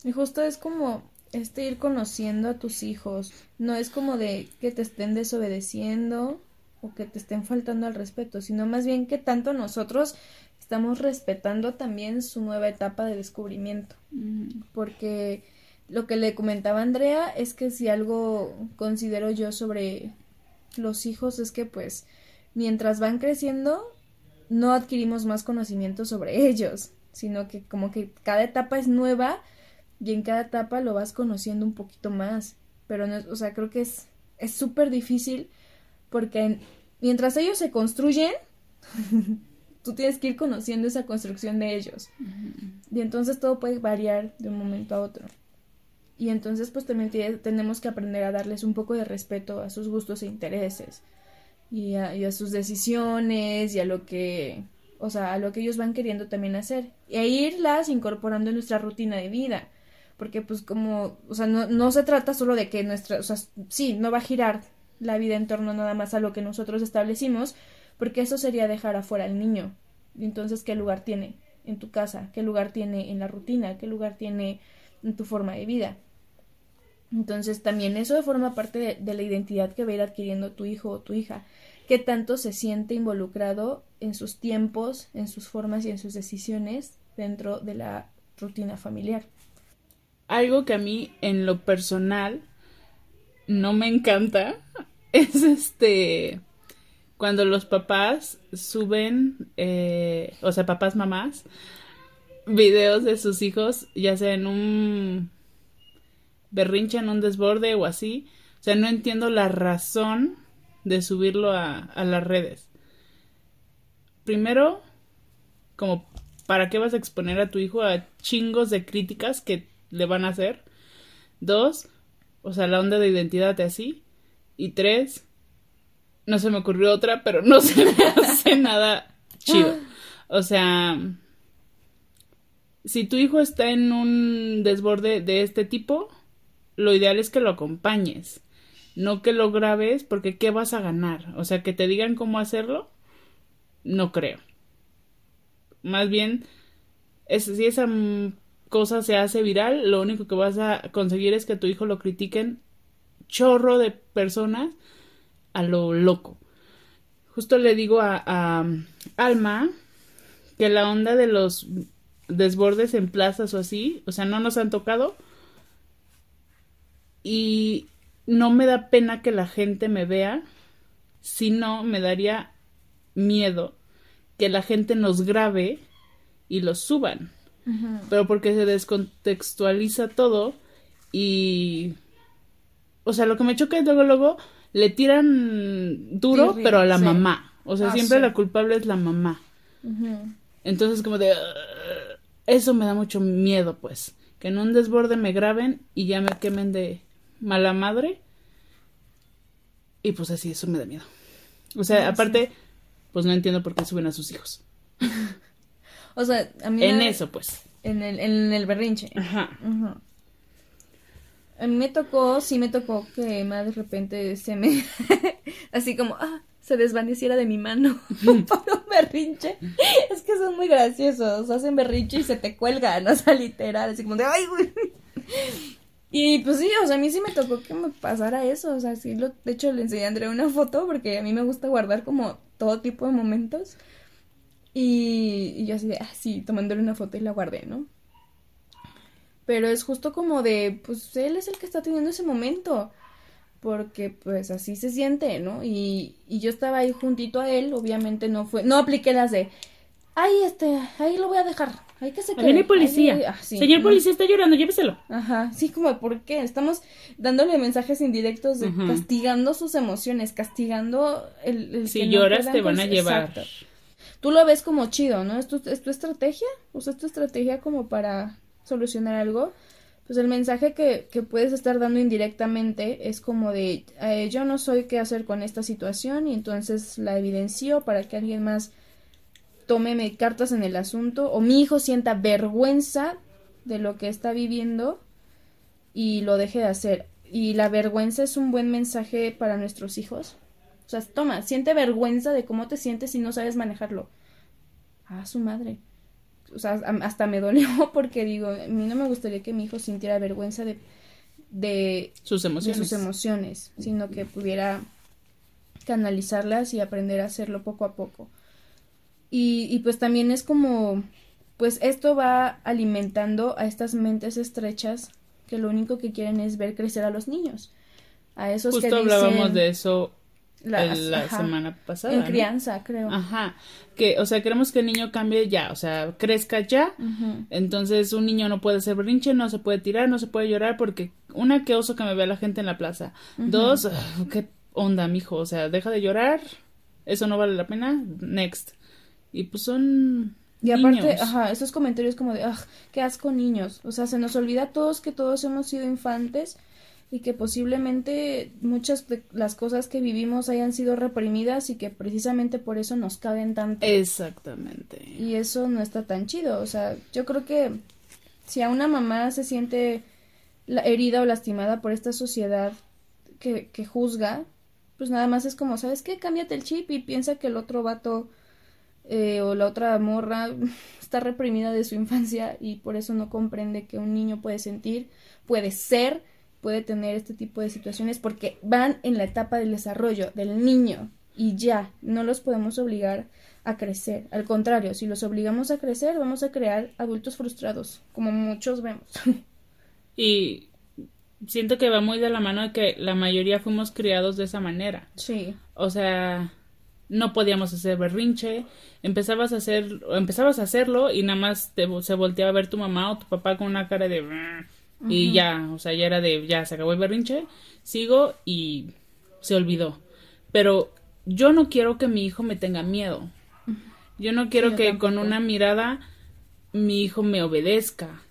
Y justo es como este ir conociendo a tus hijos. No es como de que te estén desobedeciendo o que te estén faltando al respeto, sino más bien que tanto nosotros estamos respetando también su nueva etapa de descubrimiento. Porque lo que le comentaba Andrea es que si algo considero yo sobre los hijos es que pues mientras van creciendo no adquirimos más conocimiento sobre ellos, sino que como que cada etapa es nueva y en cada etapa lo vas conociendo un poquito más. Pero no, es- o sea, creo que es es súper difícil porque en- mientras ellos se construyen, tú tienes que ir conociendo esa construcción de ellos. Y entonces todo puede variar de un momento a otro. Y entonces pues también tenemos que aprender a darles un poco de respeto a sus gustos e intereses. Y a, y a sus decisiones y a lo que, o sea, a lo que ellos van queriendo también hacer. E irlas incorporando en nuestra rutina de vida. Porque pues como, o sea, no, no se trata solo de que nuestra, o sea, sí, no va a girar la vida en torno nada más a lo que nosotros establecimos, porque eso sería dejar afuera al niño. Y entonces, ¿qué lugar tiene en tu casa? ¿Qué lugar tiene en la rutina? ¿Qué lugar tiene en tu forma de vida? Entonces, también eso forma parte de, la identidad que va a ir adquiriendo tu hijo o tu hija. ¿Qué tanto se siente involucrado en sus tiempos, en sus formas y en sus decisiones dentro de la rutina familiar? Algo que a mí en lo personal no me encanta es este cuando los papás suben, eh, o sea, papás, mamás, videos de sus hijos, ya sea en un berrinche, en un desborde o así. O sea, no entiendo la razón de subirlo a, a las redes. Primero, como, ¿para qué vas a exponer a tu hijo a chingos de críticas que le van a hacer? Dos, o sea, la onda de identidad de así. Y tres, no se me ocurrió otra, pero no se me hace nada chido. O sea, si tu hijo está en un desborde de este tipo, lo ideal es que lo acompañes, no que lo grabes, porque ¿qué vas a ganar? O sea, que te digan cómo hacerlo, no creo. Más bien, si esa cosa se hace viral, lo único que vas a conseguir es que tu hijo lo critiquen chorro de personas a lo loco. Justo le digo a, a Alma que la onda de los desbordes en plazas o así, o sea, no nos han tocado y no me da pena que la gente me vea, sino me daría miedo que la gente nos grabe y los suban. Pero porque se descontextualiza todo y... O sea, lo que me choca es luego, luego le tiran duro, pero a la sí. mamá. O sea, Ah, siempre sí. la culpable es la mamá. Entonces, como de... Eso me da mucho miedo, pues. que en un desborde me graben y ya me quemen de mala madre. Y pues así, eso me da miedo. O sea, aparte, pues no entiendo por qué suben a sus hijos. O sea, a mí En me- eso, pues. En el, en el berrinche. Ajá. A mí me tocó, sí me tocó que Emma de repente se me, así como, ah, se desvaneciera de mi mano por un berrinche. Es que son muy graciosos, hacen berrinche y se te cuelgan, o sea, literal, así como de, ay, güey. Y pues sí, o sea, a mí sí me tocó que me pasara eso, o sea, sí, lo, de hecho le enseñé a una foto porque a mí me gusta guardar como todo tipo de momentos. Y, yo así de, ah, tomándole una foto y la guardé, ¿no? Pero es justo como de, pues él es el que está teniendo ese momento. Porque pues así se siente, ¿no? Y, y yo estaba ahí juntito a él, obviamente no fue, no apliqué las de, ay, este, ahí lo voy a dejar, hay que se Ahí quede. viene policía. ahí- ah, sí, Señor no. policía está llorando, lléveselo. Ajá, sí, como, ¿por qué? Estamos dándole mensajes indirectos de castigando sus emociones, castigando el... el Si no lloras, te van a llevar. Exacto. Tú lo ves como chido, ¿no? ¿Es tu, es tu estrategia? O sea, es tu estrategia como para solucionar algo. Pues el mensaje que, que puedes estar dando indirectamente es como de, eh, yo no soy qué hacer con esta situación y entonces la evidencio para que alguien más tome me- cartas en el asunto o mi hijo sienta vergüenza de lo que está viviendo y lo deje de hacer. Y la vergüenza es un buen mensaje para nuestros hijos. O sea, toma, siente vergüenza de cómo te sientes si no sabes manejarlo. Ah, su madre. O sea, hasta me dolió porque digo, a mí no me gustaría que mi hijo sintiera vergüenza de, de, Sus de emociones. sus emociones, sino que pudiera canalizarlas y aprender a hacerlo poco a poco. Y, y pues también es como, pues esto va alimentando a estas mentes estrechas que lo único que quieren es ver crecer a los niños. A esos Justo que hablábamos de eso las- la ajá, semana pasada. En ¿no? crianza, creo. Ajá. Que, o sea, queremos que el niño cambie ya, o sea, crezca ya. Entonces, un niño no puede hacer berrinche, no se puede tirar, no se puede llorar porque una que oso que me vea la gente en la plaza. Dos, qué onda, mijo, o sea, deja de llorar. Eso no vale la pena. Next. Y pues son Y aparte, niños. ajá, esos comentarios como de, ah, qué asco niños. O sea, se nos olvida a todos que todos hemos sido infantes y que posiblemente muchas de las cosas que vivimos hayan sido reprimidas y que precisamente por eso nos caben tanto. Exactamente. Y eso no está tan chido. O sea, yo creo que si a una mamá se siente la- herida o lastimada por esta sociedad que, que juzga, pues nada más es como, ¿sabes qué? Cámbiate el chip y piensa que el otro vato eh, o la otra morra está reprimida de su infancia y por eso no comprende que un niño puede sentir, puede ser, puede tener este tipo de situaciones porque van en la etapa del desarrollo del niño y ya, no los podemos obligar a crecer. Al contrario, si los obligamos a crecer, vamos a crear adultos frustrados, como muchos vemos. Y siento que va muy de la mano de que la mayoría fuimos criados de esa manera. sí. O sea, no podíamos hacer berrinche, empezabas a hacer, empezabas a hacerlo y nada más te, se volteaba a ver tu mamá o tu papá con una cara de y ya, o sea, ya era de ya se acabó el berrinche, sigo y se olvidó. Pero yo no quiero que mi hijo me tenga miedo. Yo no quiero que con una mirada mi hijo me obedezca.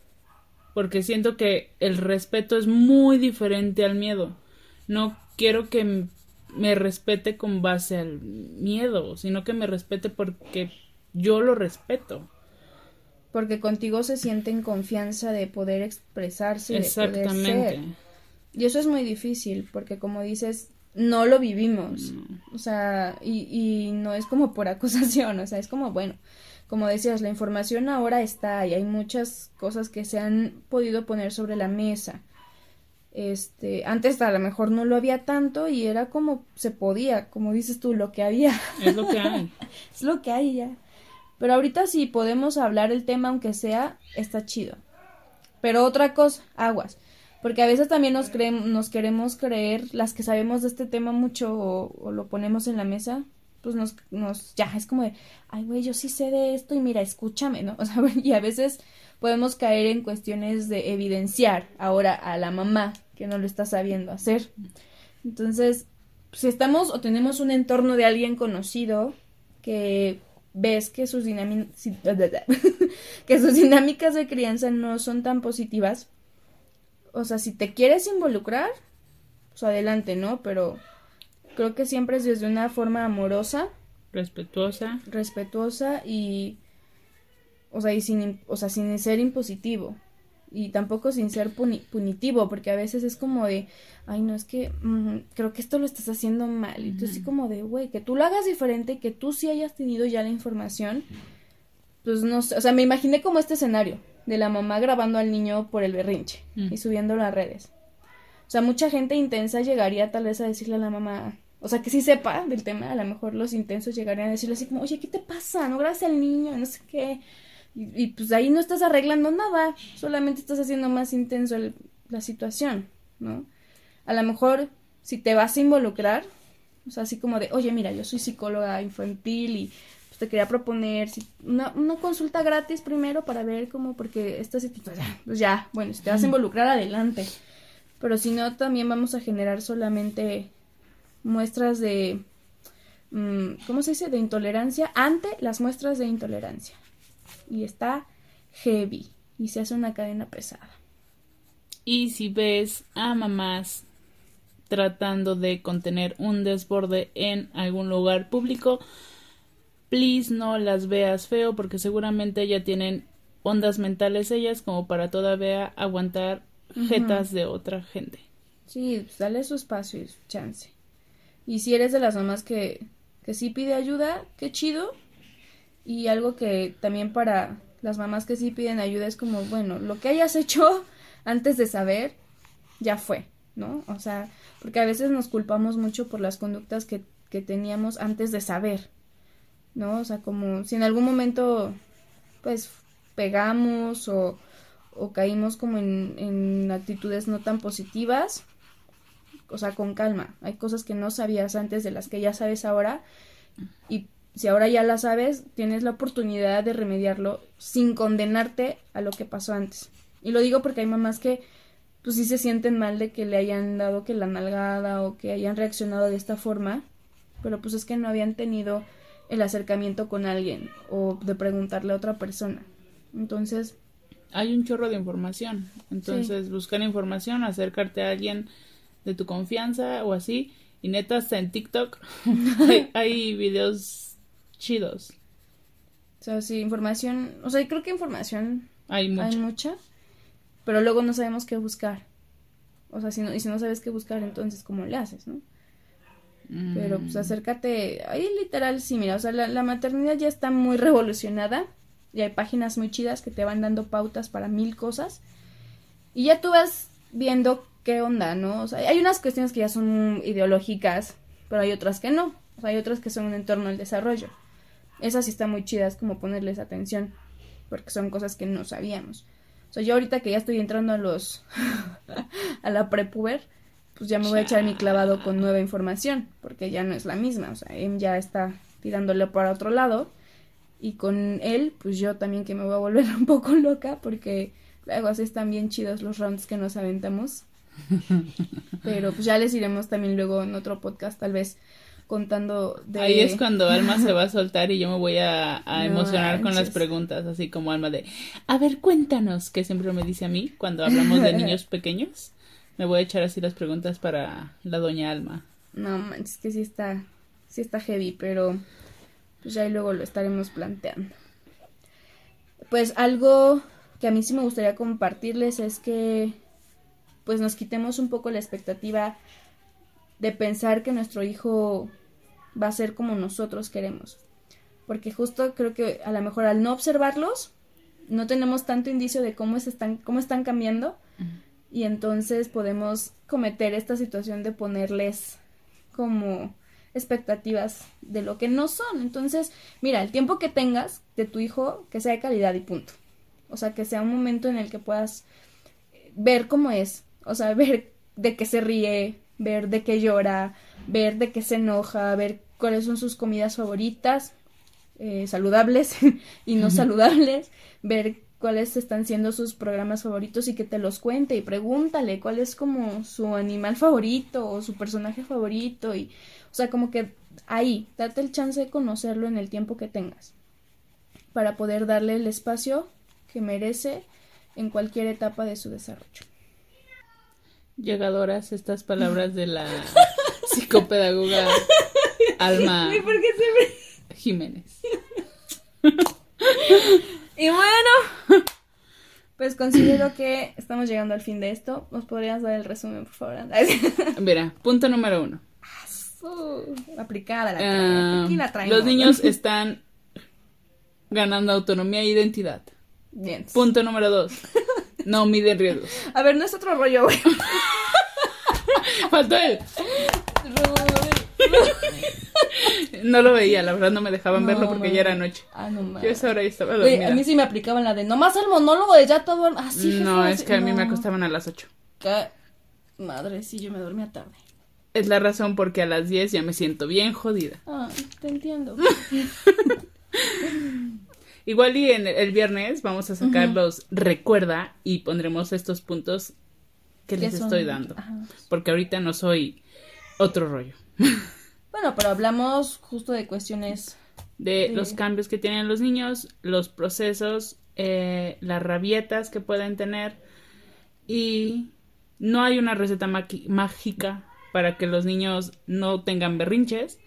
Porque siento que el respeto es muy diferente al miedo. No quiero que me respete con base al miedo, sino que me respete porque yo lo respeto. Porque contigo se siente en confianza de poder expresarse, de poder Exactamente. ser. Y eso es muy difícil, porque como dices, no lo vivimos. O sea, y, y no es como por acusación, o sea, es como, bueno, como decías, la información ahora está y hay muchas cosas que se han podido poner sobre la mesa. Este, antes a lo mejor no lo había tanto y era como se podía, como dices tú, lo que había. Es lo que hay. es lo que hay ya. Pero ahorita si podemos hablar el tema aunque sea, está chido. Pero otra cosa, aguas. Porque a veces también nos, creem- nos queremos creer, las que sabemos de este tema mucho o, o lo ponemos en la mesa, pues nos, nos, ya, es como de, ay, güey, yo sí sé de esto y mira, escúchame, ¿no? O sea, y a veces podemos caer en cuestiones de evidenciar ahora a la mamá que no lo está sabiendo hacer. Entonces, si estamos o tenemos un entorno de alguien conocido que ves que sus, que sus dinámicas de crianza no son tan positivas, o sea, si te quieres involucrar, pues adelante, ¿no? Pero creo que siempre es desde una forma amorosa. Respetuosa. Respetuosa y, o sea, y sin, o sea, sin ser impositivo y tampoco sin ser punitivo, porque a veces es como de, ay, no, es que mm, creo que esto lo estás haciendo mal. Y tú así como de, güey, que tú lo hagas diferente, que tú sí hayas tenido ya la información. Pues no sé, o sea, me imaginé como este escenario de la mamá grabando al niño por el berrinche y subiendo las redes. O sea, mucha gente intensa llegaría tal vez a decirle a la mamá, o sea, que sí sepa del tema, a lo mejor los intensos llegarían a decirle así como, oye, ¿qué te pasa? No grabes al niño, no sé qué. Y, pues ahí no estás arreglando nada, solamente estás haciendo más intenso la situación, ¿no? A lo mejor si te vas a involucrar, o sea, así como de, oye, mira, yo soy psicóloga infantil y pues, te quería proponer una, una, consulta gratis primero para ver cómo, porque esta situación, pues ya, bueno, si te vas a involucrar, adelante. Pero si no, también vamos a generar solamente muestras de, mm, ¿cómo se dice?, de intolerancia ante las muestras de intolerancia y está heavy y se hace una cadena pesada. Y si ves a mamás tratando de contener un desborde en algún lugar público, please no las veas feo porque seguramente ya tienen ondas mentales ellas como para todavía aguantar jetas de otra gente. Sí, pues, dale su espacio y su chance. Y si eres de las mamás que, que sí pide ayuda, qué chido, y algo que también para las mamás que sí piden ayuda es como, bueno, lo que hayas hecho antes de saber, ya fue, ¿no? O sea, porque a veces nos culpamos mucho por las conductas que, que teníamos antes de saber, ¿no? O sea, como si en algún momento, pues, pegamos o, o caímos como en, actitudes no tan positivas, o sea, con calma. Hay cosas que no sabías antes de las que ya sabes ahora y si ahora ya la sabes, tienes la oportunidad de remediarlo sin condenarte a lo que pasó antes. Y lo digo porque hay mamás que pues sí se sienten mal de que le hayan dado que la nalgada o que hayan reaccionado de esta forma, pero pues es que no habían tenido el acercamiento con alguien o de preguntarle a otra persona. Entonces, hay un chorro de información. Entonces, buscar información, acercarte a alguien de tu confianza o así. Y neta, hasta en TikTok hay, hay videos chidos. O sea, sí, información, o sea, creo que información hay mucha. Hay mucha, pero luego no sabemos qué buscar. O sea, si no, y si no sabes qué buscar, entonces, ¿cómo le haces, no? Pero, pues, mm. acércate, ahí literal, sí, mira, o sea, la, la maternidad ya está muy revolucionada, y hay páginas muy chidas que te van dando pautas para mil cosas, y ya tú vas viendo qué onda, ¿no? O sea, hay unas cuestiones que ya son ideológicas, pero hay otras que no, o sea, hay otras que son un entorno al desarrollo. Esas sí están muy chidas como ponerles atención, porque son cosas que no sabíamos. O sea, yo ahorita que ya estoy entrando a los a la prepuber, pues ya me voy a echar mi clavado con nueva información, porque ya no es la misma, o sea, ya está tirándole para otro lado y con él, pues yo también que me voy a volver un poco loca porque luego así están bien chidos los rounds que nos aventamos. Pero pues ya les iremos también luego en otro podcast tal vez contando de... Ahí es cuando Alma se va a soltar y yo me voy a, emocionar con las preguntas, así como Alma de, a ver, cuéntanos, que siempre me dice a mí cuando hablamos de niños pequeños. Me voy a echar así las preguntas para la doña Alma. No, manches, que sí está, sí está heavy, pero pues ya luego lo estaremos planteando. Pues algo que a mí sí me gustaría compartirles es que pues nos quitemos un poco la expectativa de pensar que nuestro hijo va a ser como nosotros queremos. Porque justo creo que a lo mejor al no observarlos, no tenemos tanto indicio de cómo, están, cómo están cambiando y entonces podemos cometer esta situación de ponerles como expectativas de lo que no son. Entonces, mira, el tiempo que tengas de tu hijo, que sea de calidad y punto. O sea, que sea un momento en el que puedas ver cómo es, o sea, ver de qué se ríe, ver de qué llora, ver de qué se enoja, ver cuáles son sus comidas favoritas, eh, saludables y no saludables, ver cuáles están siendo sus programas favoritos y que te los cuente y pregúntale cuál es como su animal favorito o su personaje favorito y o sea como que ahí date el chance de conocerlo en el tiempo que tengas para poder darle el espacio que merece en cualquier etapa de su desarrollo. Llegadoras estas palabras de la psicopedagoga Alma. Jiménez. Y bueno, pues considero que estamos llegando al fin de esto. ¿Nos podrías dar el resumen, por favor? Mira, punto número uno. Uh, aplicada la Ah, Aquí la traemos. los niños están ganando autonomía e identidad. Bien. Punto número dos. No miden riesgos. A ver, no es otro rollo, güey. Faltó él. No lo veía, la verdad no me dejaban verlo porque no. ya era noche. Ah, no mames. Yo a esa hora ya estaba a mí sí me aplicaban la de nomás el monólogo de ya todo. Así, no, es que a mí me acostaban a las 8. Madre, sí, yo me dormía tarde. Es la razón porque a las 10 ya me siento bien jodida. Ah, te entiendo. Igual y en el, viernes vamos a sacar los recuerda y pondremos estos puntos que les ¿Qué son? estoy dando. Ajá. Porque ahorita no soy otro rollo. Bueno, pero hablamos justo de cuestiones. De los cambios que tienen los niños, los procesos, eh, las rabietas que pueden tener. Y no hay una receta mágica para que los niños no tengan berrinches.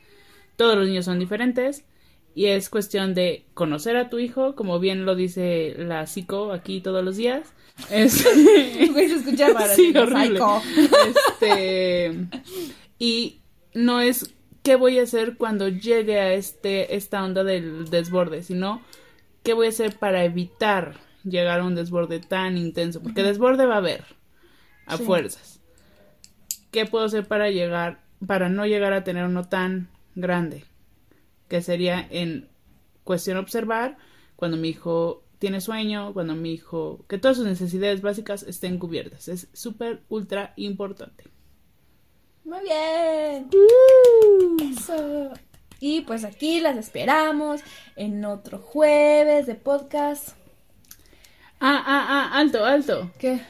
Todos los niños son diferentes. Y es cuestión de conocer a tu hijo, como bien lo dice la psico aquí todos los días. Es... Güey, se escucha raro. Sí, digo, horrible. psycho. Este, y no es qué voy a hacer cuando llegue a este esta onda del desborde, sino qué voy a hacer para evitar llegar a un desborde tan intenso, porque desborde va a haber a Sí. fuerzas. ¿Qué puedo hacer para llegar para no llegar a tener uno tan grande? Que sería en cuestión observar cuando mi hijo tiene sueño, cuando mi hijo, que todas sus necesidades básicas estén cubiertas. Es súper, ultra importante. Muy bien. Eso. Y pues aquí las esperamos en otro jueves de podcast. Ah, ah, ah, alto, alto. ¿Qué?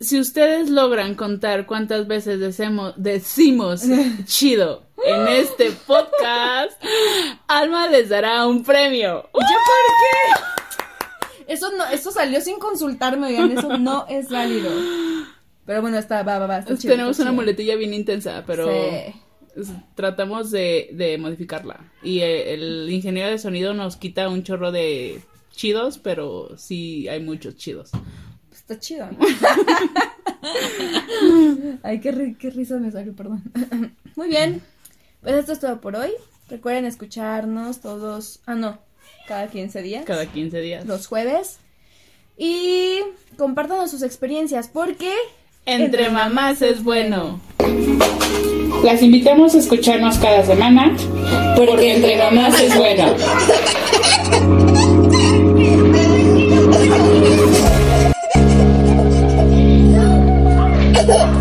Si ustedes logran contar cuántas veces decimos chido en este podcast, Alma les dará un premio. ¿Yo por qué? Eso no, eso salió sin consultarme, oigan, eso no es válido. Pero bueno, está, va, va, va. está chido, Tenemos está una chido. muletilla bien intensa, pero Sí. tratamos de, de modificarla. Y eh, el ingeniero de sonido nos quita un chorro de chidos, pero sí hay muchos chidos. Está chido. ¿no? Ay, qué, ri- qué risa me salió, perdón. Muy bien. Pues esto es todo por hoy. Recuerden escucharnos todos. Ah, no. Cada 15 días. Cada 15 días. Los jueves. Y compártanos sus experiencias porque. Entre mamás es bueno. Las invitamos a escucharnos cada semana porque entre mamás es bueno. Ha